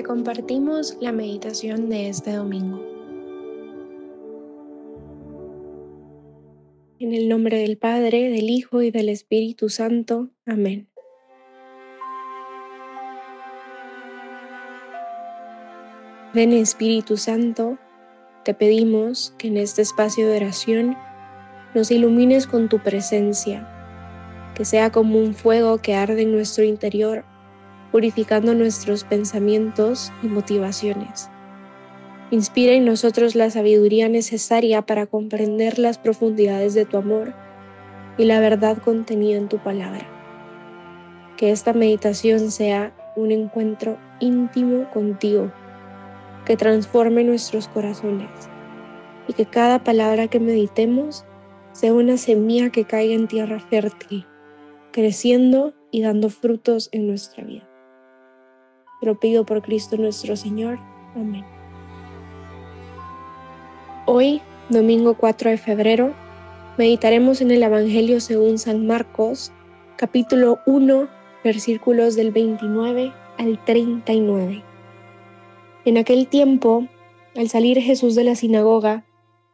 Te compartimos la meditación de este domingo. En el nombre del Padre, del Hijo y del Espíritu Santo. Amén. Ven Espíritu Santo, te pedimos que en este espacio de oración nos ilumines con tu presencia, que sea como un fuego que arde en nuestro interior purificando nuestros pensamientos y motivaciones. Inspira en nosotros la sabiduría necesaria para comprender las profundidades de tu amor y la verdad contenida en tu palabra. Que esta meditación sea un encuentro íntimo contigo, que transforme nuestros corazones y que cada palabra que meditemos sea una semilla que caiga en tierra fértil, creciendo y dando frutos en nuestra vida. Te pido por Cristo nuestro Señor. Amén. Hoy, domingo 4 de febrero, meditaremos en el Evangelio según San Marcos, capítulo 1, versículos del 29 al 39. En aquel tiempo, al salir Jesús de la sinagoga,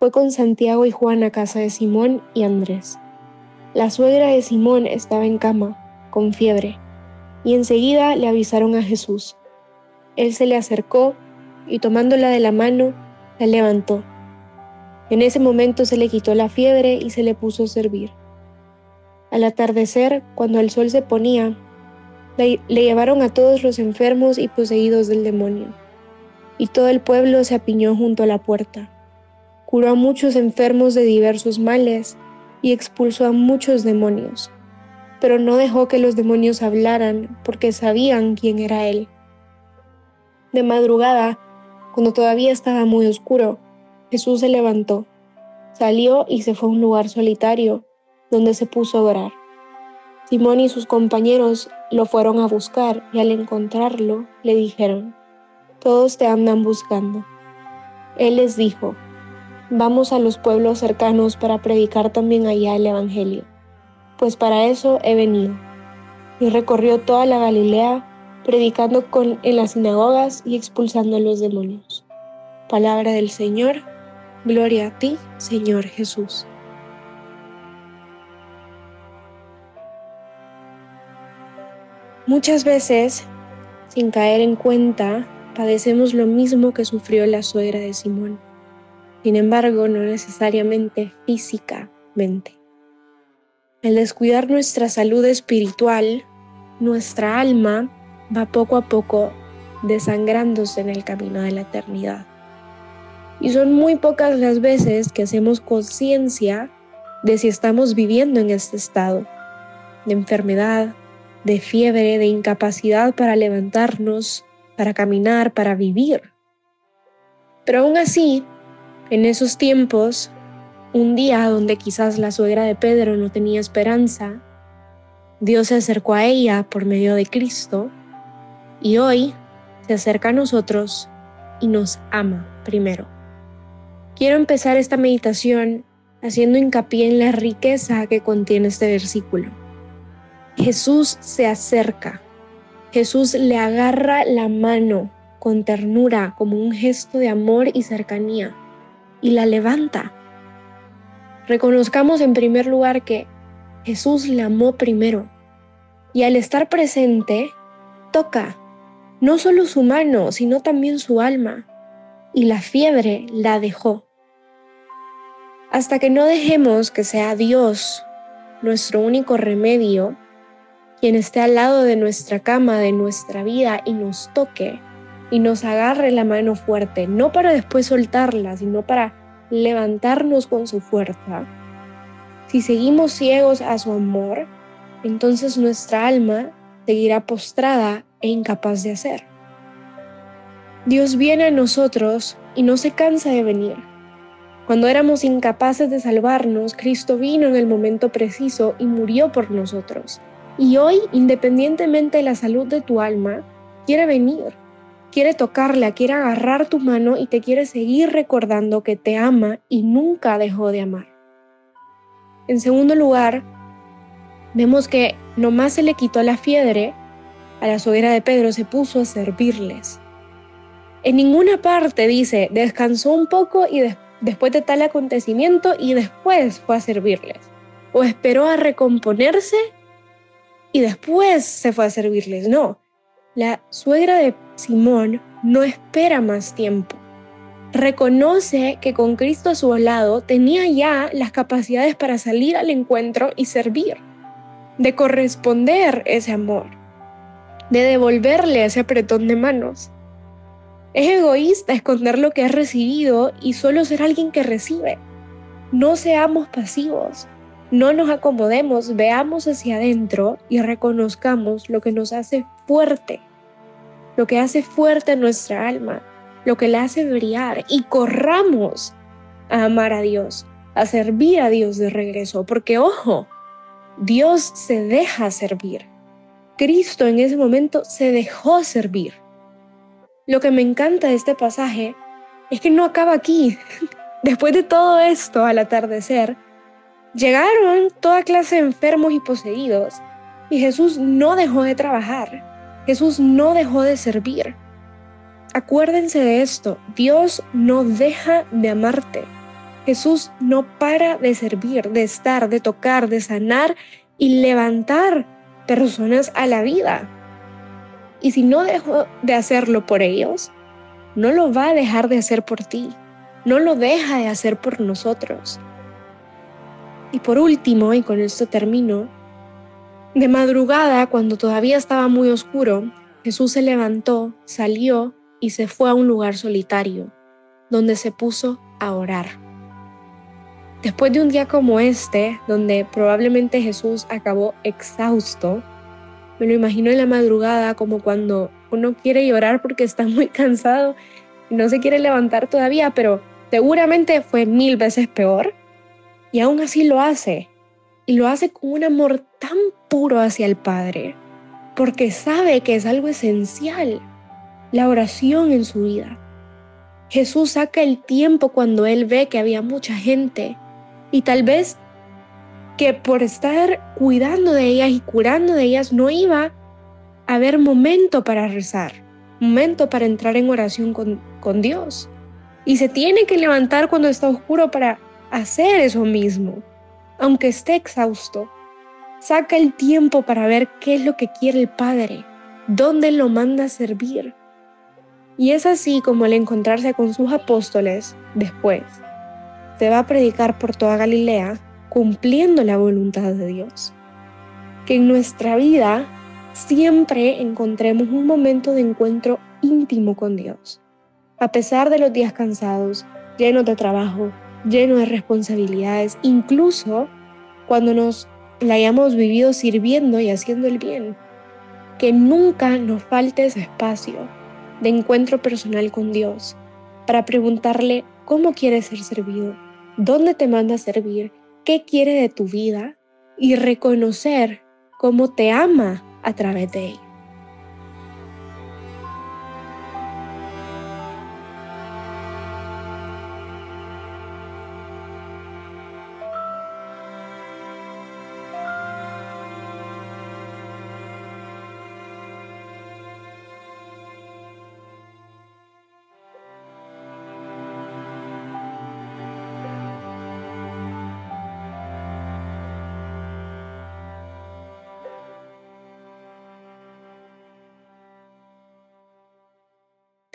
fue con Santiago y Juan a casa de Simón y Andrés. La suegra de Simón estaba en cama, con fiebre y enseguida le avisaron a Jesús. Él se le acercó y tomándola de la mano, la levantó. En ese momento se le quitó la fiebre y se le puso a servir. Al atardecer, cuando el sol se ponía, le, llevaron a todos los enfermos y poseídos del demonio. Y todo el pueblo se apiñó junto a la puerta. Curó a muchos enfermos de diversos males y expulsó a muchos demonios pero no dejó que los demonios hablaran porque sabían quién era él. De madrugada, cuando todavía estaba muy oscuro, Jesús se levantó, salió y se fue a un lugar solitario donde se puso a orar. Simón y sus compañeros lo fueron a buscar y al encontrarlo le dijeron, todos te andan buscando. Él les dijo, vamos a los pueblos cercanos para predicar también allá el Evangelio pues para eso he venido. Y recorrió toda la Galilea, predicando en las sinagogas y expulsando a los demonios. Palabra del Señor, gloria a ti, Señor Jesús. Muchas veces, sin caer en cuenta, padecemos lo mismo que sufrió la suegra de Simón. Sin embargo, no necesariamente físicamente. Al descuidar nuestra salud espiritual, nuestra alma va poco a poco desangrándose en el camino de la eternidad. Y son muy pocas las veces que hacemos conciencia de si estamos viviendo en este estado de enfermedad, de fiebre, de incapacidad para levantarnos, para caminar, para vivir. Pero aún así, en esos tiempos un día donde quizás la suegra de Pedro no tenía esperanza, Dios se acercó a ella por medio de Cristo y hoy se acerca a nosotros y nos ama primero. Quiero empezar esta meditación haciendo hincapié en la riqueza que contiene este versículo. Jesús se acerca, Jesús le agarra la mano con ternura como un gesto de amor y cercanía y la levanta. Reconozcamos en primer lugar que Jesús la amó primero y al estar presente toca no solo su mano, sino también su alma y la fiebre la dejó. Hasta que no dejemos que sea Dios nuestro único remedio, quien esté al lado de nuestra cama, de nuestra vida y nos toque y nos agarre la mano fuerte, no para después soltarla, sino para levantarnos con su fuerza. Si seguimos ciegos a su amor, entonces nuestra alma seguirá postrada e incapaz de hacer. Dios viene a nosotros y no se cansa de venir. Cuando éramos incapaces de salvarnos, Cristo vino en el momento preciso y murió por nosotros. Y hoy, independientemente de la salud de tu alma, quiere venir quiere tocarla, quiere agarrar tu mano y te quiere seguir recordando que te ama y nunca dejó de amar. En segundo lugar, vemos que nomás se le quitó la fiebre, a la suegra de Pedro se puso a servirles. En ninguna parte dice, descansó un poco y después de tal acontecimiento y después fue a servirles. O esperó a recomponerse y después se fue a servirles. No, la suegra de Simón no espera más tiempo. Reconoce que con Cristo a su lado tenía ya las capacidades para salir al encuentro y servir, de corresponder ese amor, de devolverle ese apretón de manos. Es egoísta esconder lo que has recibido y solo ser alguien que recibe. No seamos pasivos, no nos acomodemos, veamos hacia adentro y reconozcamos lo que nos hace fuerte, lo que hace fuerte nuestra alma, lo que la hace brillar y corramos a amar a Dios, a servir a Dios de regreso, porque ojo, Dios se deja servir. Cristo en ese momento se dejó servir. Lo que me encanta de este pasaje es que no acaba aquí. Después de todo esto, al atardecer, Llegaron toda clase de enfermos y poseídos, y Jesús no dejó de trabajar, Jesús no dejó de servir. Acuérdense de esto, Dios no deja de amarte. Jesús no para de servir, de estar, de tocar, de sanar y levantar personas a la vida. Y si no dejó de hacerlo por ellos, no lo va a dejar de hacer por ti. No lo deja de hacer por nosotros. Y por último, y con esto termino, de madrugada, cuando todavía estaba muy oscuro, Jesús se levantó, salió y se fue a un lugar solitario, donde se puso a orar. Después de un día como este, donde probablemente Jesús acabó exhausto, me lo imagino en la madrugada como cuando uno quiere llorar porque está muy cansado y no se quiere levantar todavía, pero seguramente fue mil veces peor y aún así lo hace. Y lo hace con un amor tan puro hacia el Padre, porque sabe que es algo esencial, la oración en su vida. Jesús saca el tiempo cuando Él ve que había mucha gente y tal vez que por estar cuidando de ellas y curando de ellas no iba a haber momento para rezar, momento para entrar en oración con, con Dios. Y se tiene que levantar cuando está oscuro para hacer eso mismo, aunque esté exhausto. Saca el tiempo para ver qué es lo que quiere el Padre, dónde lo manda a servir. Y es así como al encontrarse con sus apóstoles después, se va a predicar por toda Galilea cumpliendo la voluntad de Dios. Que en nuestra vida siempre encontremos un momento de encuentro íntimo con Dios. A pesar de los días cansados, llenos de trabajo, lleno de responsabilidades, incluso cuando nos la hayamos vivido sirviendo y haciendo el bien. Que nunca nos falte ese espacio de encuentro personal con Dios para preguntarle cómo quieres ser servido, dónde te manda a servir, qué quiere de tu vida y reconocer cómo te ama a través de él.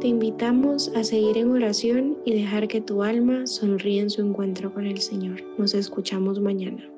Te invitamos a seguir en oración y dejar que tu alma sonríe en su encuentro con el Señor. Nos escuchamos mañana.